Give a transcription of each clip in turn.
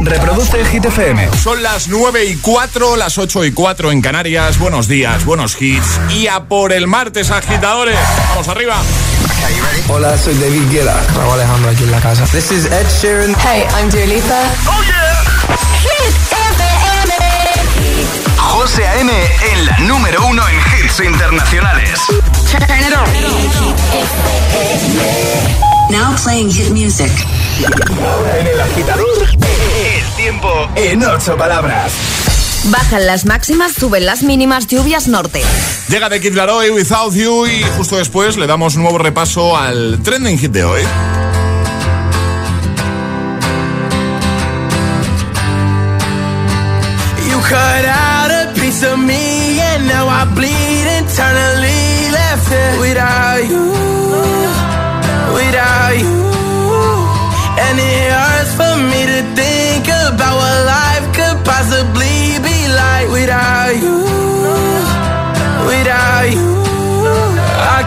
Reproduce Hit FM. Son las 9 y 4, las 8 y 4 en Canarias. Buenos días, buenos hits. Y a por el martes, agitadores. Vamos arriba. Hola, soy David Guetta. Raúl Alejandro aquí en la casa. This is Ed Sheeran. Hey, I'm Dua Lipa. ¡Oh, yeah! Hit FM. José A.M. en la número uno en hits internacionales. Turn it on. Now playing hit music. Ahora en el agitador, el tiempo en ocho palabras. Bajan las máximas, suben las mínimas, lluvias norte. Llega de Kid Laroi, Without You y justo después le damos un nuevo repaso al trending hit de hoy. You cut out a piece of me and now I bleed internally left it without you,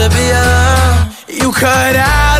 To be. You cut out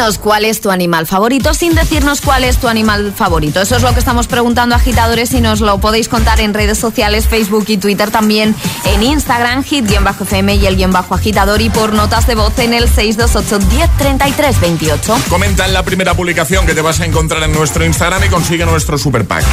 Dinos cuál es tu animal favorito sin decirnos cuál es tu animal favorito. Eso es lo que estamos preguntando agitadores y nos lo podéis contar en redes sociales, Facebook y Twitter también, en Instagram, hit-fm y el guion bajo agitador y por notas de voz en el 628-103328. Comenta en la primera publicación que te vas a encontrar en nuestro Instagram y consigue nuestro super pack.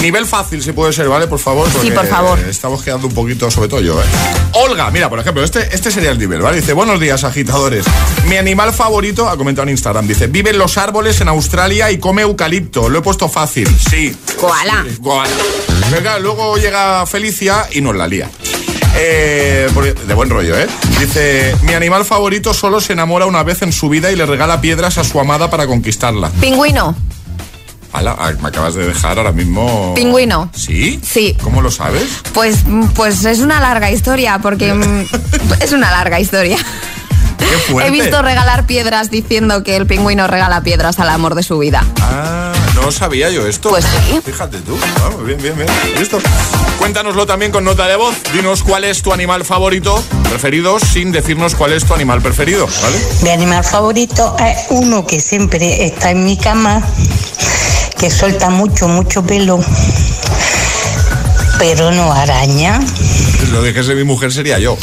Nivel fácil, si puede ser, ¿vale? Por favor. porque por favor. Estamos quedando un poquito, sobre todo yo, ¿eh? Olga, mira, por ejemplo, este, este sería el nivel, ¿vale? Dice, buenos días, agitadores. Mi animal favorito, ha comentado en Instagram, dice, vive en los árboles en Australia y come eucalipto. Lo he puesto fácil. Sí. Koala. Sí, koala. Claro, luego llega Felicia y nos la lía. Eh, de buen rollo, ¿eh? Dice, mi animal favorito solo se enamora una vez en su vida y le regala piedras a su amada para conquistarla. Pingüino. Ala, ah, me acabas de dejar ahora mismo... Pingüino. ¿Sí? Sí. ¿Cómo lo sabes? Pues, pues es una larga historia, porque mm, es una larga historia. Qué fuerte. He visto regalar piedras diciendo que el pingüino regala piedras al amor de su vida. Ah, no sabía yo esto. Pues sí. Fíjate tú. Vamos, bien, bien, bien. ¿Listo? Cuéntanoslo también con nota de voz. Dinos cuál es tu animal favorito, preferido, sin decirnos cuál es tu animal preferido, ¿vale? Mi animal favorito es uno que siempre está en mi cama, que suelta mucho, mucho pelo, pero no araña. Lo dijese mi mujer sería yo.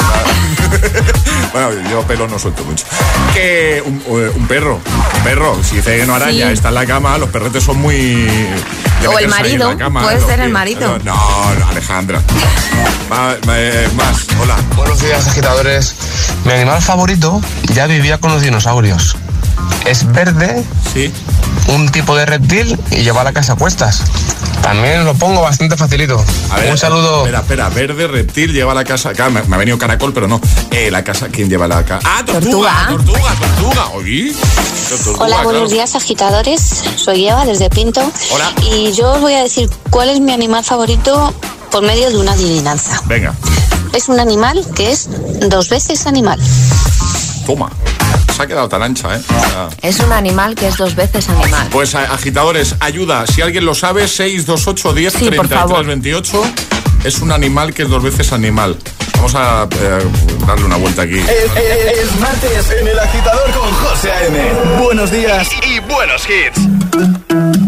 bueno, yo pelo no suelto mucho. Que un, eh, un perro, un perro, si dice que no araña, Sí. está en la cama, los perretes son muy O el marido, cama, puede ser el marido. No, no, Alejandra. Eh, más, hola. Buenos días, agitadores. Mi animal favorito ya vivía con los dinosaurios. Es verde, Sí. un tipo de reptil y lleva la casa a cuestas. También lo pongo bastante facilito. A ver, un saludo. Espera, espera, verde, reptil, lleva la casa. Claro, me, me ha venido caracol, pero no. Eh, la casa, ¿quién lleva la casa? Ah, tortuga, Tortuga. tortuga, tortuga. Oye, tortuga, Hola, claro. buenos días agitadores. Soy Eva desde Pinto. Hola. Y yo os voy a decir cuál es mi animal favorito por medio de una adivinanza. Venga, Es un animal que es dos veces animal. toma. Se ha quedado tan ancha, ¿eh? O sea, Es un animal que es dos veces animal. Pues agitadores, ayuda. Si alguien lo sabe, 628 10 Sí, por 33 favor. 28. Es un animal que es dos veces animal. Vamos a eh, darle una vuelta aquí. Es, es- es martes en el agitador con José A.M. Buenos días y, y buenos hits.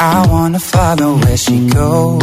I wanna follow where she goes.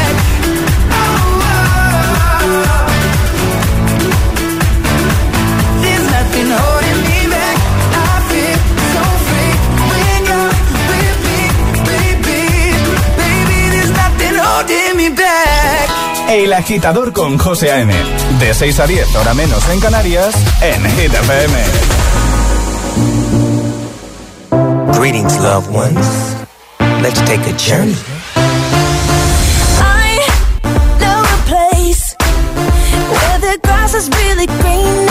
El agitador con José A.M. De 6 a 10, hora menos en Canarias, en Hit FM. Greetings, loved ones. Let's take a journey. I know a place where the grass is really greener.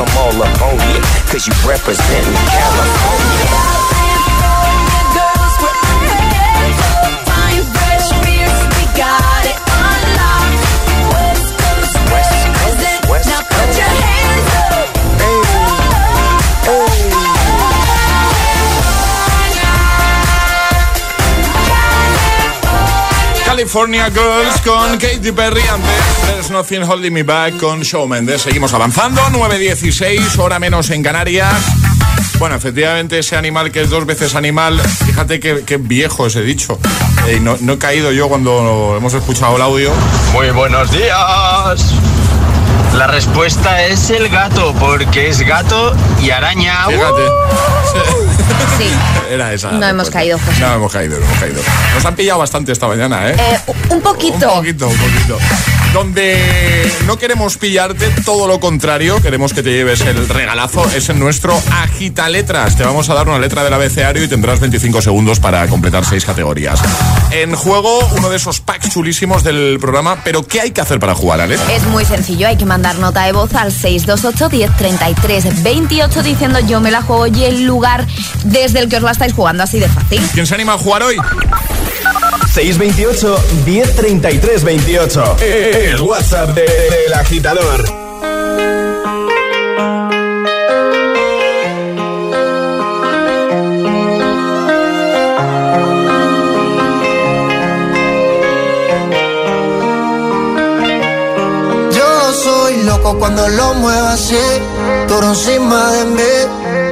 I'm all up on you, cause you representing California. Girls, we're unforgettable. Fine, fresh, fierce, we got California Girls con Katy Perry antes There's Nothing Holding Me Back con Mendes. Seguimos avanzando, 9.16, hora menos en Canarias. Bueno, efectivamente ese animal que es dos veces animal, fíjate que, que viejo ese dicho. Eh, no he caído yo cuando hemos escuchado el audio. Muy buenos días. La respuesta es el gato, porque es gato y araña. Fíjate. Sí. Era esa. No hemos caído, José. No hemos caído, no hemos caído. Nos han pillado bastante esta mañana, ¿eh? Eh, un poquito. Un poquito, un poquito. Donde no queremos pillarte, todo lo contrario, queremos que te lleves el regalazo, es en nuestro Agita Letras. Te vamos a dar una letra del abecedario y tendrás 25 segundos para completar seis categorías. En juego, uno de esos packs chulísimos del programa, pero ¿qué hay que hacer para jugar, Ale? Es muy sencillo, hay que mandar nota de voz al 628 1033 28 diciendo yo me la juego y el lugar desde el que os la estáis jugando, así de fácil. ¿Quién se anima a jugar hoy? 628 1033 28. El WhatsApp de- del agitador. Yo soy loco cuando lo muevo así, duro encima de mí.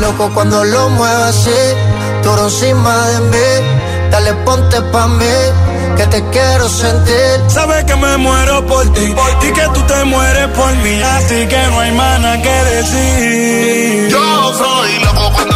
Loco cuando lo muevas así, duro encima de mí. Dale, ponte pa' mí, que te quiero sentir. Sabes que me muero por ti y que tú te mueres por mí. Así que no hay más nada que decir. Yo soy loco cuando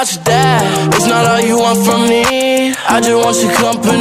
Your dad. It's not all you want from me. I just want your company.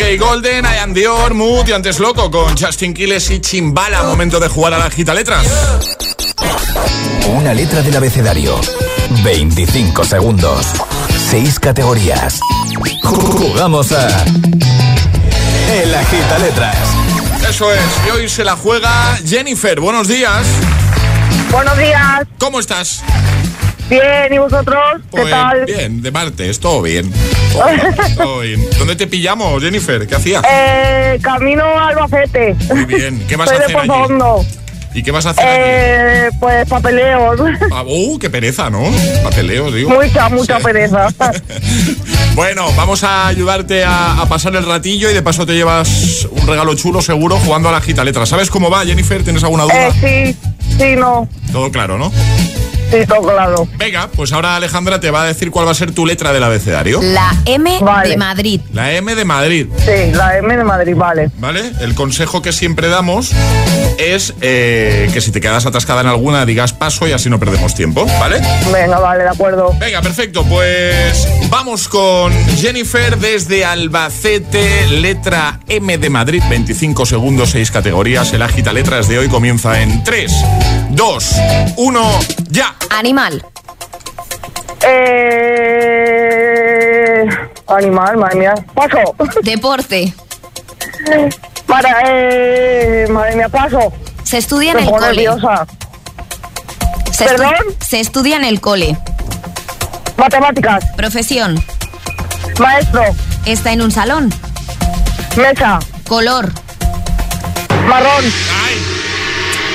24K Golden, I am Dior, Mood y antes loco con Justin Quiles y Chimbala. Momento de jugar a la gita letras. Una letra del abecedario. 25 segundos. 6 categorías. Jugamos a. El Agita Letras. Eso es, y hoy se la juega Jennifer. Buenos días. Buenos días. ¿Cómo estás? Bien, ¿y vosotros? ¿Qué Pues, tal? Bien, de martes, todo bien. Bien. ¿Dónde te pillamos, Jennifer? ¿Qué hacías? Eh, camino a Albacete. Muy bien. ¿Qué vas a de hacer allí? ¿Y qué vas a hacer allí? Eh, pues papeleos. Ah, uh, qué pereza, ¿no? Papeleo, digo. Mucha, mucha pereza. Bueno, vamos a ayudarte a, a pasar el ratillo y de paso te llevas un regalo chulo seguro jugando a la gita letra. ¿Sabes cómo va, Jennifer? ¿Tienes alguna duda? Eh, sí, sí, no. Todo claro, ¿no? Sí, todo claro. Venga, pues ahora Alejandra te va a decir cuál va a ser tu letra del abecedario. La M de Madrid. La M de Madrid. Sí, la M de Madrid, vale. ¿Vale? El consejo que siempre damos es eh, que si te quedas atascada en alguna digas paso y así no perdemos tiempo, ¿vale? Venga, vale, de acuerdo. Venga, perfecto. Pues vamos con Jennifer desde Albacete, letra M de Madrid, 25 segundos, 6 categorías. El agita letras de hoy comienza en 3, 2, 1, ya. Animal. Eh, animal, madre mía. Paso. Deporte. Para, eh, madre mía, paso. Se estudia en Me el cole. nerviosa. Se estu- ¿Perdón? Se estudia en el cole. Matemáticas. Profesión. Maestro. Está en un salón. Mesa. Color. Marrón.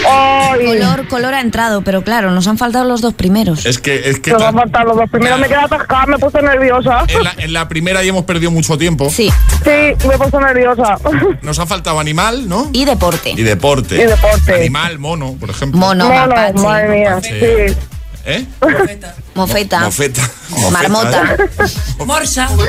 Color, color ha entrado, pero claro, nos han faltado los dos primeros. Es que, es que va a faltar los dos primeros. Me quedé atascada, me puse nerviosa. en la, en la primera ya hemos perdido mucho tiempo. Sí. Sí, me he puesto nerviosa. Nos ha faltado animal, ¿no? Y deporte. Y deporte. Y deporte. Animal, mono, por ejemplo. Mono, Mono, mapache. madre mía, Sí. sí. ¿Eh? Mofeta. Mofeta. Marmota. Morsa.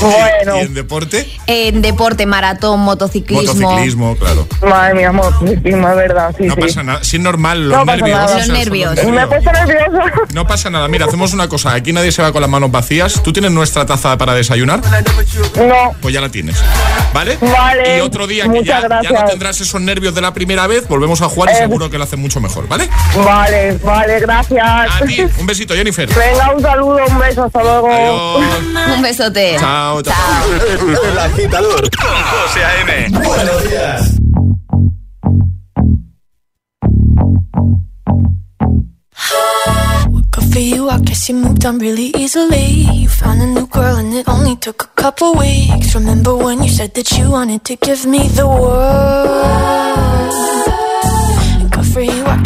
Bueno. ¿Y en deporte? En deporte, maratón, motociclismo. Motociclismo, claro. Madre mía, amor, sí, es verdad, sí, No sí. pasa nada. Si es normal, los No pasa nervios. nada. o sea, Los nervios. Me puesto nerviosa. No pasa nada. Mira, hacemos una cosa. Aquí nadie se va con las manos vacías. ¿Tú tienes nuestra taza para desayunar? No. Pues ya la tienes. ¿Vale? Vale. Y otro día que ya, ya no tendrás esos nervios de la primera vez, volvemos a jugar y Eh. seguro que lo haces mucho mejor, ¿vale? Vale, vale, gracias. A ti. Un besito, Jennifer. Venga, un saludo, un beso, hasta luego. Un besote. Chao, chao. El agitador con José A.M. Buenos días. Good for you, I guess you moved on really easily. You found a new girl and it only took a couple weeks. Remember when you said that you wanted to give me the world?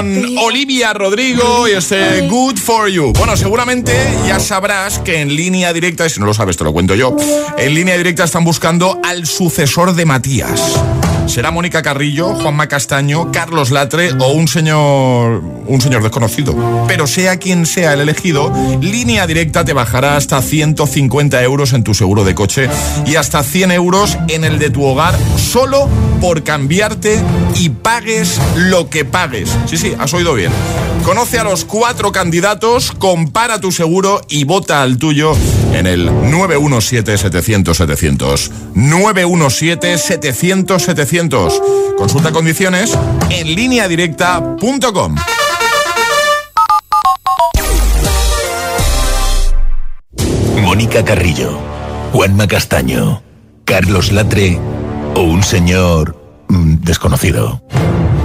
con Olivia Rodrigo y este Good for You. Bueno, seguramente ya sabrás que en línea directa, y si no lo sabes te lo cuento yo, en línea directa están buscando al sucesor de Matías. ¿Será Mónica Carrillo, Juanma Castaño, Carlos Latre o un señor un señor desconocido? Pero sea quien sea el elegido, línea directa te bajará hasta 150 euros en tu seguro de coche y hasta 100 euros en el de tu hogar solo por cambiarte y pagues lo que pagues. Sí, sí, has oído bien. Conoce a los cuatro candidatos, compara tu seguro y vota al tuyo en el 917-700-700. 917-700-700. Consulta condiciones en lineadirecta.com. Mónica Carrillo, Juanma Castaño, Carlos Latre o un señor mm, desconocido.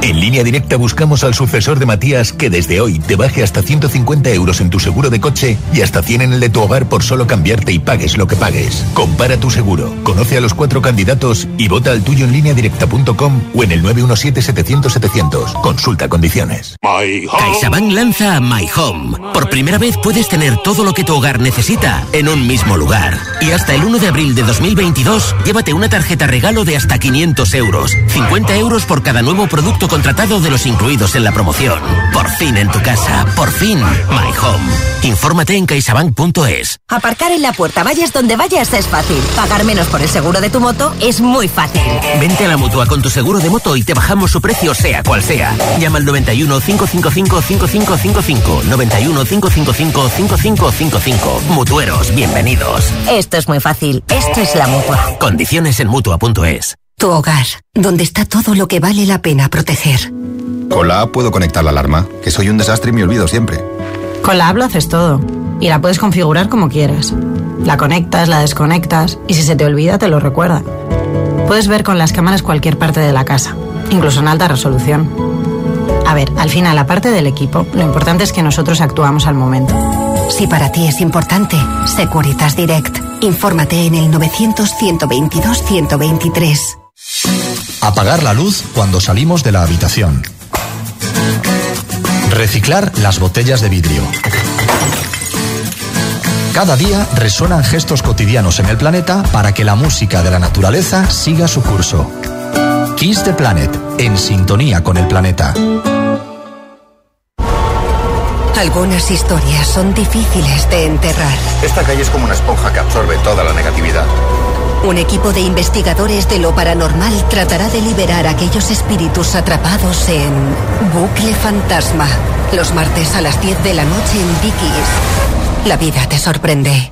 En línea directa buscamos al sucesor de Matías que desde hoy te baje hasta 150 euros en tu seguro de coche y hasta 100 en el de tu hogar por solo cambiarte y pagues lo que pagues. Compara tu seguro, conoce a los cuatro candidatos y vota al tuyo en línea directa.com o en el 917-700-700. Consulta condiciones. CaixaBank lanza My Home. Por primera vez puedes tener todo lo que tu hogar necesita en un mismo lugar. Y hasta el 1 de abril de 2022, llévate una tarjeta regalo de hasta 500 euros. 50 euros por cada nuevo producto contratado de los incluidos en la promoción. Por fin en tu casa. Por fin My Home. Infórmate en caixabank.es. Aparcar en la puerta, vayas donde vayas, es fácil. Pagar menos por el seguro de tu moto es muy fácil. Vente a la mutua con tu seguro de moto y te bajamos su precio, sea cual sea. Llama al 91 555 5555. 91 555 5555. Mutueros, bienvenidos. Esto es muy fácil. Esto es la mutua. Condiciones en mutua.es. Tu hogar, donde está todo lo que vale la pena proteger. Con la app puedo conectar la alarma, que soy un desastre y me olvido siempre. Con la app lo haces todo. Y la puedes configurar como quieras. La conectas, la desconectas y si se te olvida te lo recuerda. Puedes ver con las cámaras cualquier parte de la casa, incluso en alta resolución. A ver, al final, aparte del equipo, lo importante es que nosotros actuamos al momento. Si para ti es importante, Securitas Direct. Infórmate en el 900-122-123. Apagar la luz cuando salimos de la habitación. Reciclar las botellas de vidrio. Cada día resuenan gestos cotidianos en el planeta para que la música de la naturaleza siga su curso. Kiss the Planet, en sintonía con el planeta. Algunas historias son difíciles de enterrar. Esta calle es como una esponja que absorbe toda la negatividad. Un equipo de investigadores de lo paranormal tratará de liberar a aquellos espíritus atrapados en Bucle Fantasma. Los martes a las 10 de la noche en Dickies. La vida te sorprende.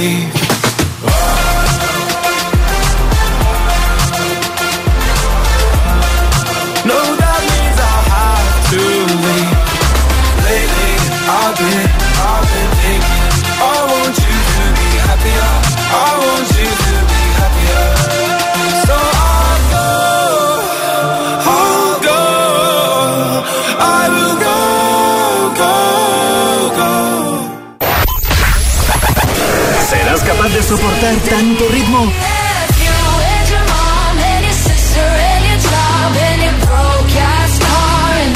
to soportar tanto ritmo?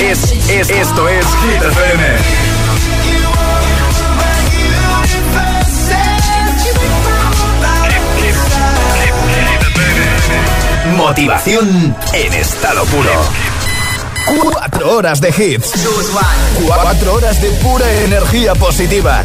Es, es, esto es Hit FM. Motivación en estado puro. Cuatro horas de hits. Cuatro horas de pura energía positiva.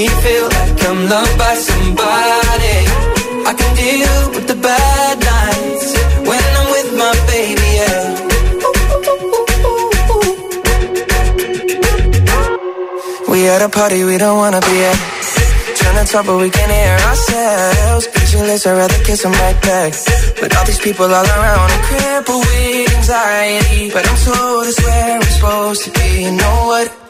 Me feel like I'm loved by somebody. I can deal with the bad nights when I'm with my baby, yeah. We at a party we don't wanna be at. Trying to talk but we can't hear ourselves. Pictureless, I'd rather kiss them right back. But all these people all around are crippled with anxiety. But I'm told it's where I'm supposed to be. You know what?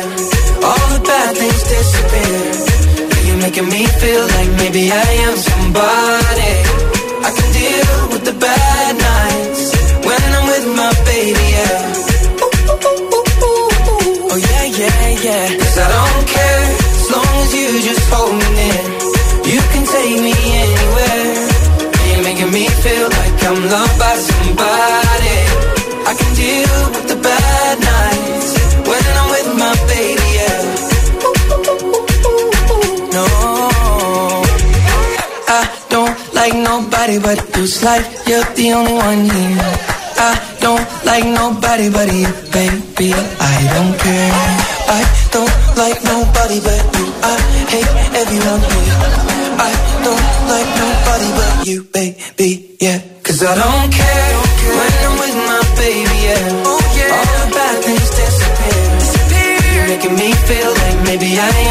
Making me feel like maybe I am somebody. I can deal with the bad nights like nobody but you. It's like you're the only one here. I don't like nobody but you, baby. I don't care. I don't like nobody but you. I hate everyone here. I don't like nobody but you, baby. Yeah, cause I don't care when I'm with my baby. Yeah, all the bad things disappear. disappear. You're making me feel like maybe I am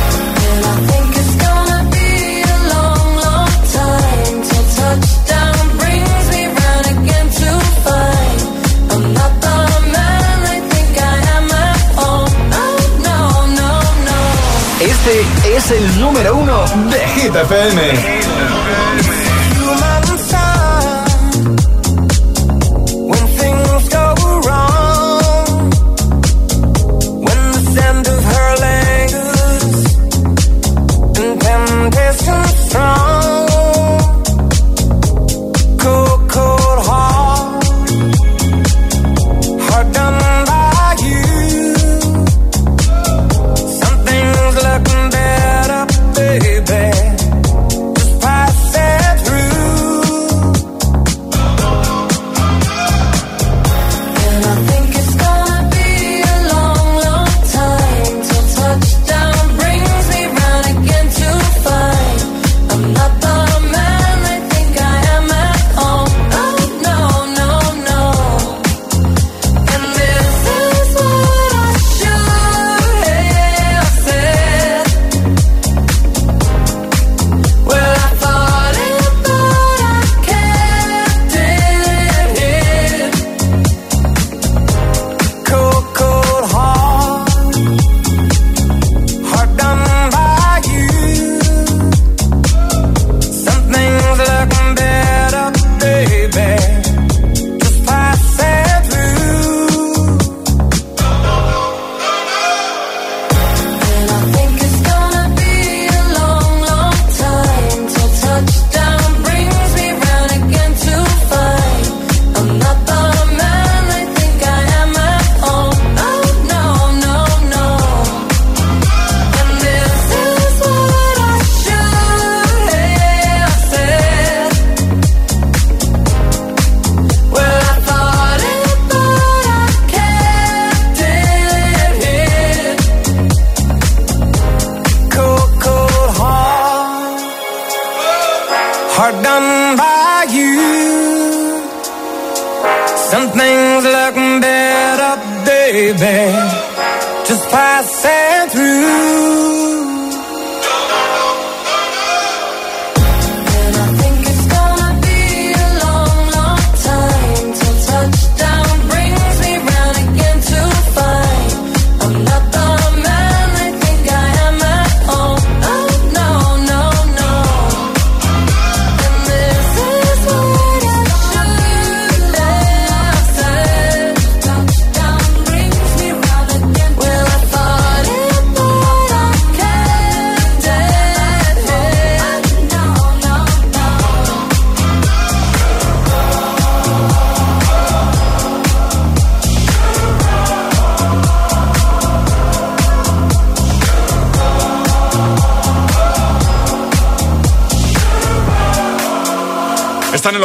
Este es el número uno de Hit.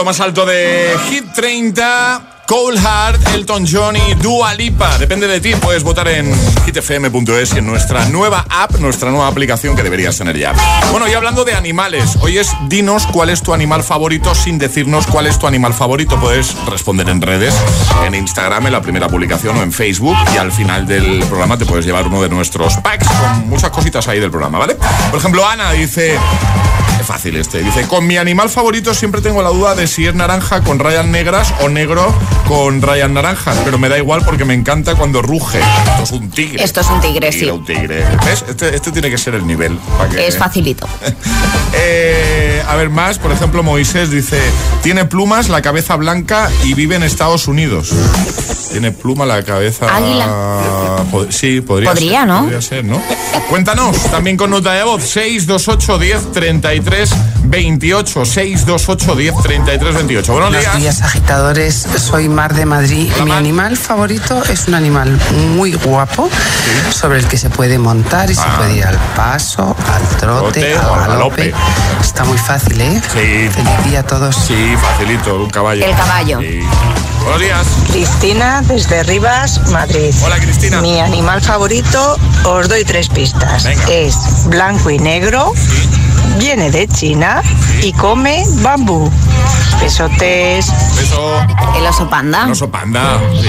Más alto de Hit 30. Cold Heart, Elton John y Dua Lipa. Depende de ti, puedes votar en hitfm.es y en nuestra nueva app, nuestra nueva aplicación que deberías tener ya. Bueno, y hablando de animales, hoy es dinos cuál es tu animal favorito sin decirnos cuál es tu animal favorito. Puedes responder en redes, en Instagram, en la primera publicación o en Facebook. Y al final del programa te puedes llevar uno de nuestros packs con muchas cositas ahí del programa, ¿vale? Por ejemplo, Ana dice... Fácil este. Dice, con mi animal favorito siempre tengo la duda de si es naranja con rayas negras o negro con rayas naranjas. Pero me da igual porque me encanta cuando ruge. Esto es un tigre. Esto es un tigre, sí. Un tigre. ¿Ves? Este, este tiene que ser el nivel. para que- Es facilito. Eh, a ver más, por ejemplo, Moisés dice, tiene plumas, la cabeza blanca y vive en Estados Unidos. Tiene pluma, la cabeza... Águila. Po- sí, podría Podría, ser, ¿no? Podría ser, ¿no? Cuéntanos, también con nota de voz, 628 10 33 28, 628 10 33 28. Buenos Buenos días. días, agitadores. Soy Mar de Madrid. Mi animal favorito es un animal muy guapo sobre el que se puede montar y se puede ir al paso, al trote, al al galope. Está muy fácil, ¿eh? Sí. Feliz día a todos. Sí, facilito, un caballo. El caballo. Sí. Buenos días. Cristina desde Rivas, Madrid. Hola, Cristina. Mi animal favorito, os doy tres pistas. Es blanco y negro, viene de China y come bambú. Besotes. Beso. El oso panda. El oso panda. Sí.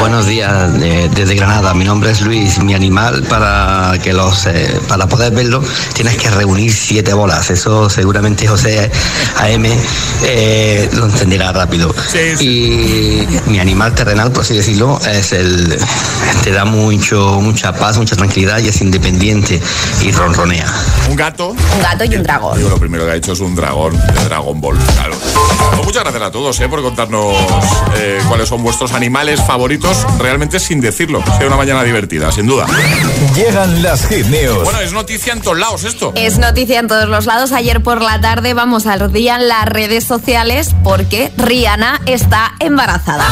Buenos días de- desde Granada. Mi nombre es Luis. Mi animal para que los eh, para poder verlo tienes que reunir siete bolas. Eso seguramente José AM eh, lo entenderá rápido. Y mi animal terrenal, por así decirlo, es el te da mucho mucha paz, mucha tranquilidad y es independiente y ronronea. Un gato. Un gato y un dragón. Digo, lo primero que ha hecho es un dragón de Dragon Ball, claro. Pues muchas gracias a todos eh, por contarnos eh, cuáles son vuestros animales favoritos, realmente sin decirlo. Sea una mañana divertida, sin duda. Llegan las hit news. Bueno, es noticia en todos lados esto. Es noticia en todos los lados. Ayer por la tarde vamos al día en las redes sociales porque Rihanna está embarazada.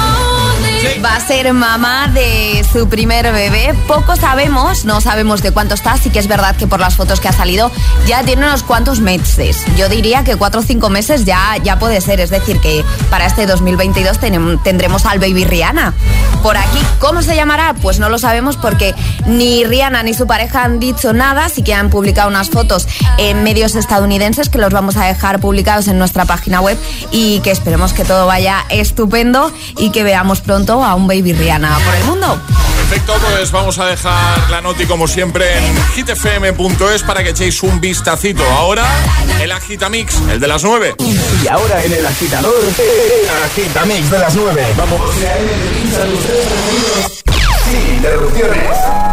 Va a ser mamá de su primer bebé. Poco sabemos, no sabemos de cuánto está. Sí que es verdad que por las fotos que ha salido ya tiene unos cuantos meses. Yo diría que cuatro o cinco meses ya, ya puede ser. Es decir, que para este 2022 tenem- tendremos al baby Rihanna. Por aquí, ¿cómo se llamará? Pues no lo sabemos porque ni Rihanna ni su pareja han dicho nada. Sí que han publicado unas fotos en medios estadounidenses que los vamos a dejar publicados en nuestra página web y que esperemos que todo vaya estupendo y que veamos pronto a un baby Rihanna por el mundo. Perfecto, pues vamos a dejar la noti como siempre en hitfm.es para que echéis un vistacito. Ahora, el Agitamix, el de las 9. Y ahora en el agitador, el agitamix de las 9. Vamos. Sin interrupciones.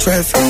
Traffic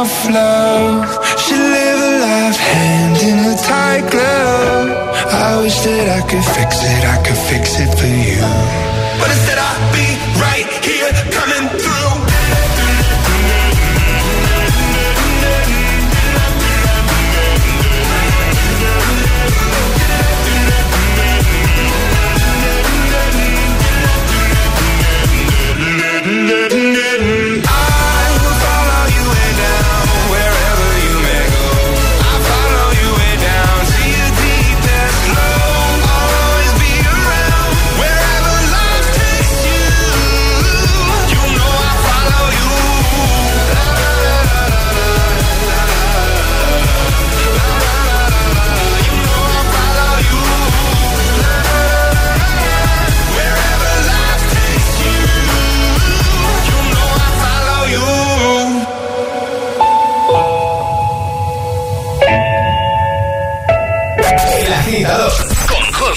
love.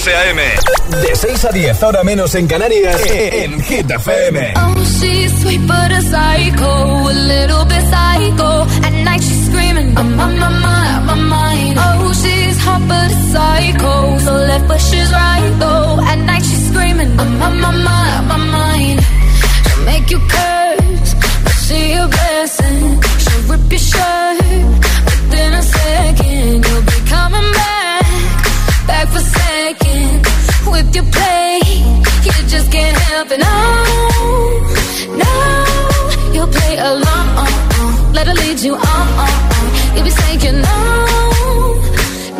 José A.M. De 6 a 10, ahora menos en Canarias, en Hit FM. Oh, she's sweet but a psycho, a little bit psycho. At night she's screaming, I'm on my mind, my mind. Oh, she's hot but a psycho, so left but she's right though. At night she's screaming, I'm on my mind, my mind. She'll make you curse, but she a blessing. Your play. You just can't help it. No, no, you'll play along. Let her lead you on. You'll be saying no,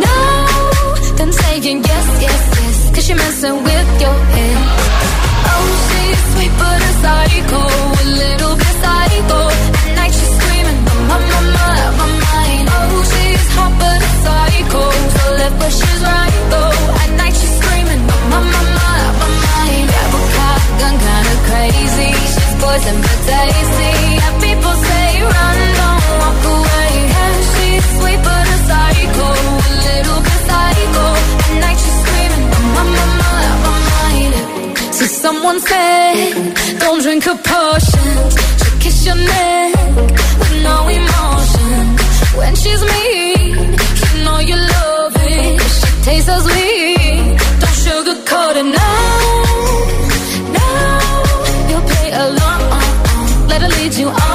no, then saying yes, yes, yes. Cause you're messing with your head. Oh, she's sweet but a psycho, a little bit psycho. At night she's screaming, my, my, my, my mind. Oh, she's hot but a psycho, so left but she's Poison but tasty. Yeah, people say run, don't walk away. She's sweet but a psycho, a little. At night she's screaming, my, mind. So someone said, don't drink her potions. She'll kiss your neck with no emotion. When she's mean, you know you love it. She tastes so sweet. You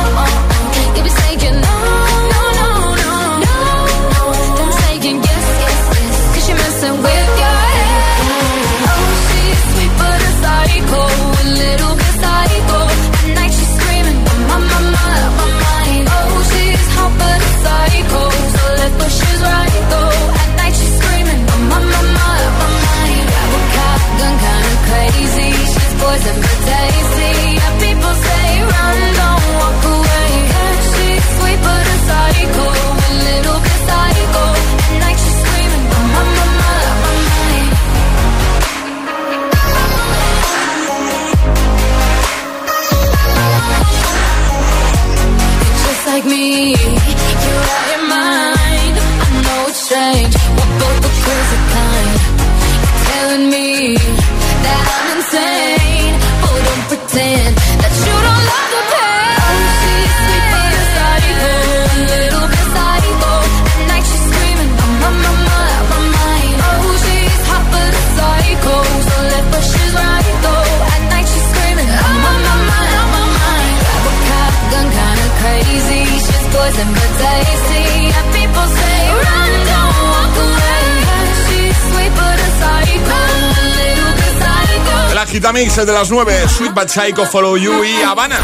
de las 9, Sweet But Psycho, Follow You y Habana.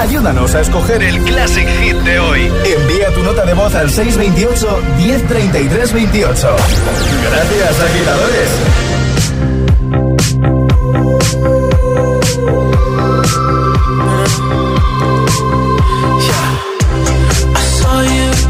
Ayúdanos a escoger el Classic Hit de hoy. Envía tu nota de voz al 628 1033 28. Gracias, agitadores. I saw you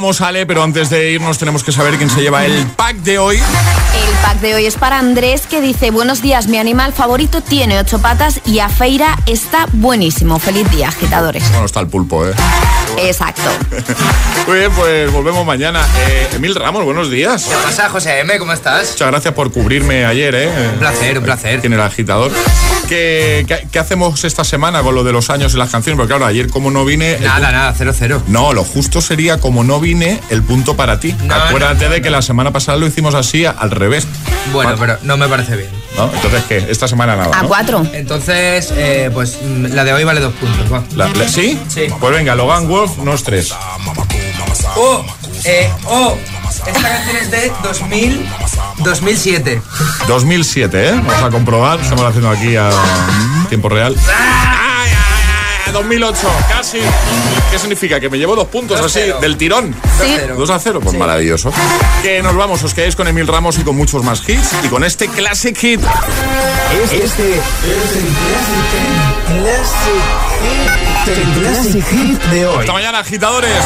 vamos, Ale, pero antes de irnos tenemos que saber quién se lleva el pack de hoy. El pack de hoy es para Andrés que dice Buenos días, mi animal favorito tiene ocho patas y a Feira está buenísimo. Feliz día, agitadores. Bueno, está el pulpo, ¿eh? Exacto. Muy bien, pues volvemos mañana. Eh, Emil Ramos, buenos días. ¿Qué pasa, José M? ¿Cómo estás? Muchas gracias por cubrirme ayer, ¿eh? Un placer, un placer. En el agitador. ¿Qué, qué, qué hacemos esta semana con lo de los años y las canciones? Porque claro, ayer como no vine... Nada, nada, cero, cero. No, lo justo sería como no vine, el punto para ti. No, Acuérdate no, no, de que la semana pasada lo hicimos así, al revés. Bueno, pero no me parece bien. ¿No? Entonces, ¿qué? Esta semana nada, A ¿no? cuatro. Entonces, eh, pues mm, la de hoy vale dos puntos, va. La- la- ¿Sí? Sí. Pues venga, Logan Wolf, no es tres. Oh, eh, oh, esta canción es de 2000, 2007. 2007, ¿eh? Vamos a comprobar. Estamos haciendo aquí a tiempo real. ¡Ay, ay, ay! 2008, casi. ¿Qué significa? Que me llevo dos puntos así, del tirón. Sí. 2 a 0, pues maravilloso. Que nos vamos, os quedáis con Emil Ramos y con muchos más hits y con este Classic Hit. Este es el Classic, el Classic Hit de hoy. Hasta mañana, agitadores.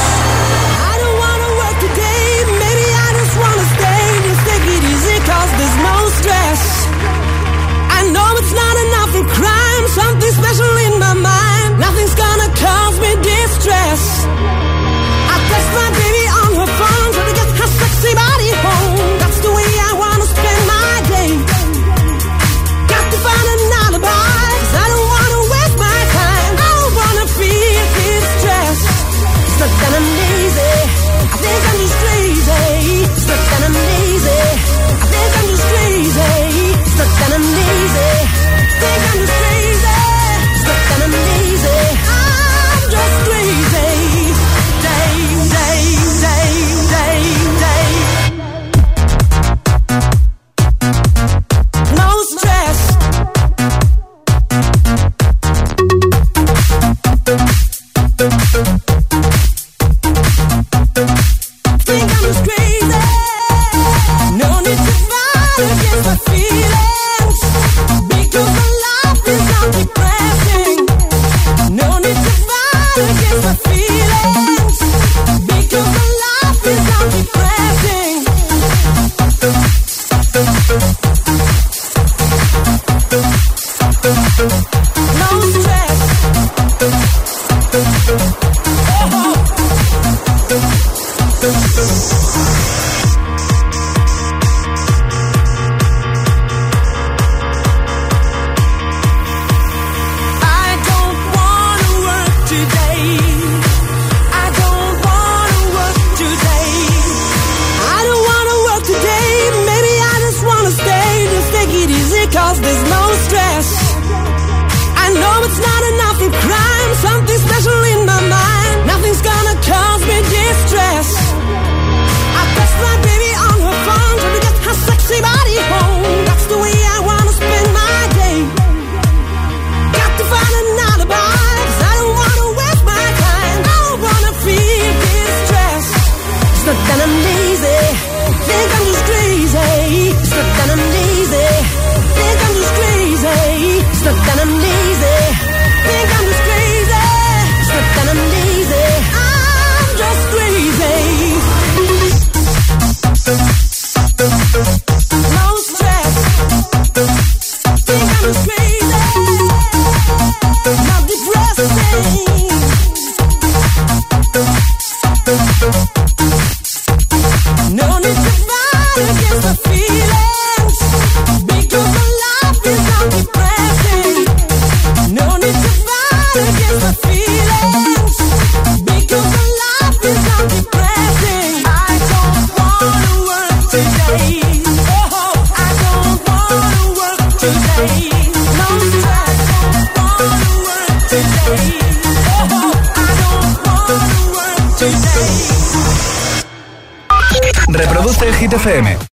Something special in my mind. Nothing's gonna cause me distress. I text my baby on her phone, trying to get her sexy body home. That's the way I wanna spend my day. Got to find an alibi, 'cause I don't wanna waste my time. I don't wanna feel this stress. It's not that lazy. I think I'm just